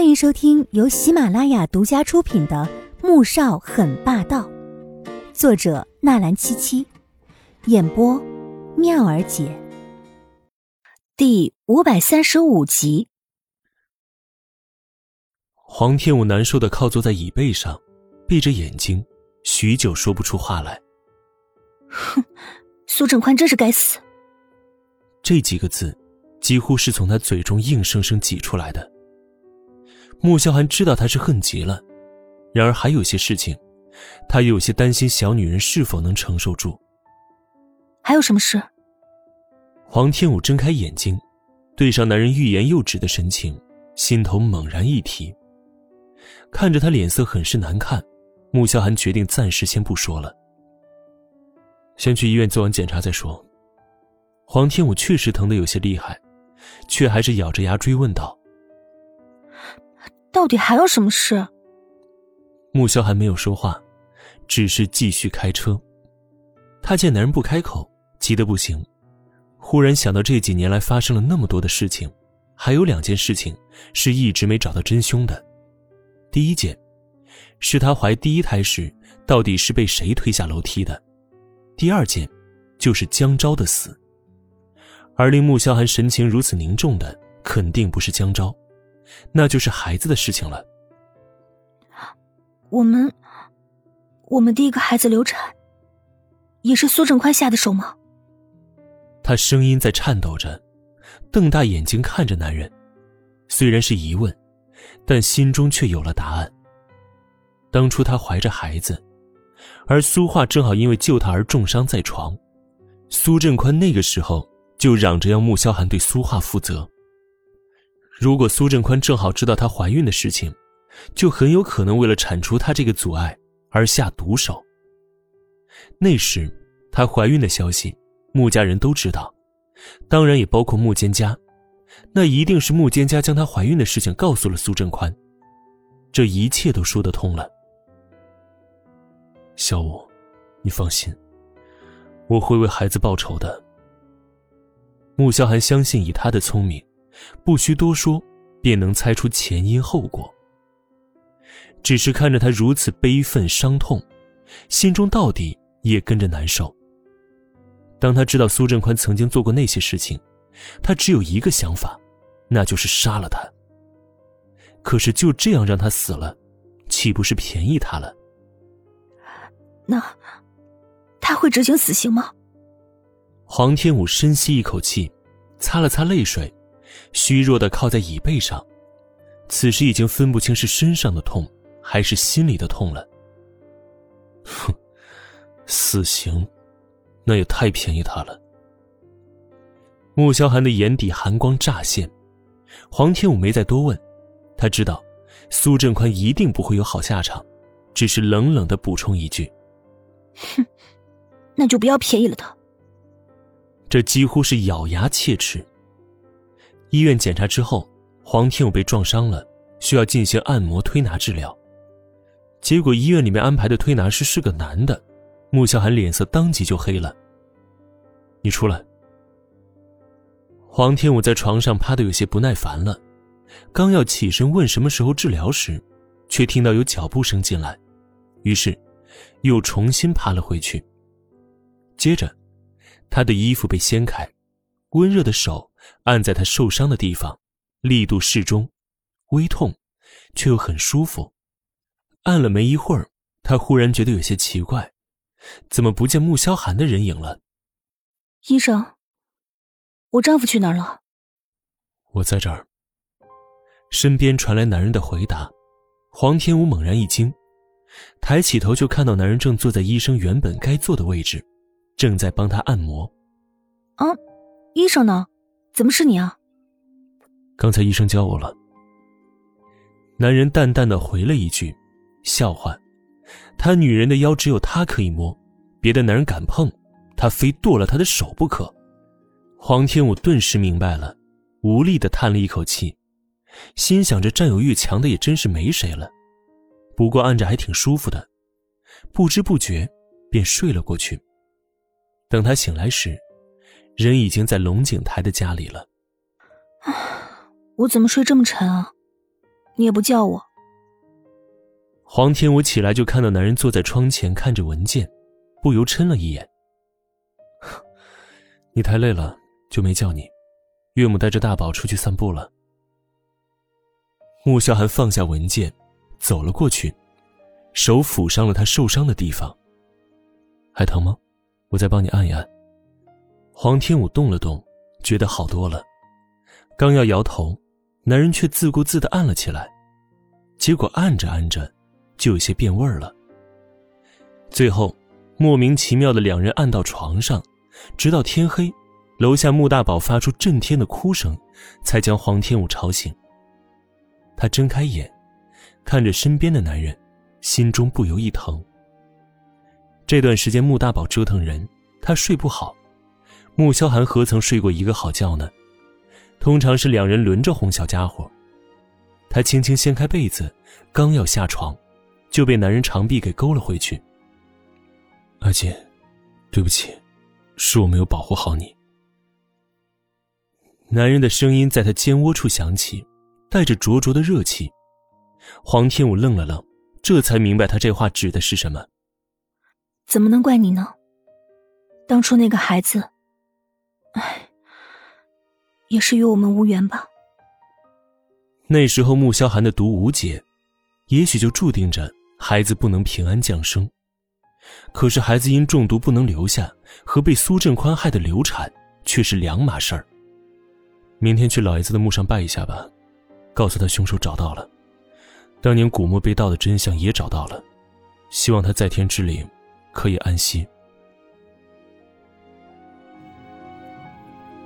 欢迎收听由喜马拉雅独家出品的《穆少很霸道》，作者纳兰七七，演播妙儿姐。第五百三十五集。黄天武难受的靠坐在椅背上，闭着眼睛，许久说不出话来。哼，苏正宽真是该死。这几个字，几乎是从他嘴中硬生生挤出来的。穆萧寒知道他是恨极了，然而还有些事情，他又有些担心小女人是否能承受住。还有什么事？黄天武睁开眼睛，对上男人欲言又止的神情，心头猛然一提。看着他脸色很是难看，穆萧寒决定暂时先不说了，先去医院做完检查再说。黄天武确实疼得有些厉害，却还是咬着牙追问道。到底还有什么事？穆萧寒没有说话，只是继续开车。他见男人不开口，急得不行。忽然想到这几年来发生了那么多的事情，还有两件事情是一直没找到真凶的。第一件，是他怀第一胎时到底是被谁推下楼梯的；第二件，就是江昭的死。而令穆萧寒神情如此凝重的，肯定不是江昭。那就是孩子的事情了。我们，我们第一个孩子流产，也是苏正宽下的手吗？他声音在颤抖着，瞪大眼睛看着男人，虽然是疑问，但心中却有了答案。当初他怀着孩子，而苏画正好因为救他而重伤在床，苏振宽那个时候就嚷着要穆萧寒对苏画负责。如果苏振宽正好知道她怀孕的事情，就很有可能为了铲除她这个阻碍而下毒手。那时，她怀孕的消息，穆家人都知道，当然也包括穆坚家。那一定是穆坚家将她怀孕的事情告诉了苏振宽，这一切都说得通了。小五，你放心，我会为孩子报仇的。穆萧寒相信，以他的聪明。不需多说，便能猜出前因后果。只是看着他如此悲愤伤痛，心中到底也跟着难受。当他知道苏振宽曾经做过那些事情，他只有一个想法，那就是杀了他。可是就这样让他死了，岂不是便宜他了？那他会执行死刑吗？黄天武深吸一口气，擦了擦泪水。虚弱的靠在椅背上，此时已经分不清是身上的痛，还是心里的痛了。哼，死刑，那也太便宜他了。穆萧寒的眼底寒光乍现，黄天武没再多问，他知道苏振宽一定不会有好下场，只是冷冷的补充一句：“哼，那就不要便宜了他。”这几乎是咬牙切齿。医院检查之后，黄天武被撞伤了，需要进行按摩推拿治疗。结果医院里面安排的推拿师是个男的，穆萧寒脸色当即就黑了。你出来。黄天武在床上趴得有些不耐烦了，刚要起身问什么时候治疗时，却听到有脚步声进来，于是又重新趴了回去。接着，他的衣服被掀开，温热的手。按在他受伤的地方，力度适中，微痛，却又很舒服。按了没一会儿，他忽然觉得有些奇怪，怎么不见穆萧寒的人影了？医生，我丈夫去哪儿了？我在这儿。身边传来男人的回答，黄天武猛然一惊，抬起头就看到男人正坐在医生原本该坐的位置，正在帮他按摩。啊，医生呢？怎么是你啊？刚才医生教我了。男人淡淡的回了一句：“笑话，他女人的腰只有他可以摸，别的男人敢碰，他非剁了他的手不可。”黄天武顿时明白了，无力的叹了一口气，心想着占有欲强的也真是没谁了。不过按着还挺舒服的，不知不觉便睡了过去。等他醒来时。人已经在龙井台的家里了。我怎么睡这么沉啊？你也不叫我。黄天武起来就看到男人坐在窗前看着文件，不由嗔了一眼。你太累了，就没叫你。岳母带着大宝出去散步了。穆萧寒放下文件，走了过去，手抚上了他受伤的地方。还疼吗？我再帮你按一按。黄天武动了动，觉得好多了。刚要摇头，男人却自顾自的按了起来。结果按着按着，就有些变味儿了。最后，莫名其妙的两人按到床上，直到天黑。楼下穆大宝发出震天的哭声，才将黄天武吵醒。他睁开眼，看着身边的男人，心中不由一疼。这段时间穆大宝折腾人，他睡不好。穆萧寒何曾睡过一个好觉呢？通常是两人轮着哄小家伙。他轻轻掀开被子，刚要下床，就被男人长臂给勾了回去。阿锦，对不起，是我没有保护好你。男人的声音在他肩窝处响起，带着灼灼的热气。黄天武愣了愣，这才明白他这话指的是什么。怎么能怪你呢？当初那个孩子，唉，也是与我们无缘吧。那时候穆萧寒的毒无解，也许就注定着孩子不能平安降生。可是孩子因中毒不能留下，和被苏振宽害的流产，却是两码事儿。明天去老爷子的墓上拜一下吧，告诉他凶手找到了，当年古墓被盗的真相也找到了，希望他在天之灵可以安息。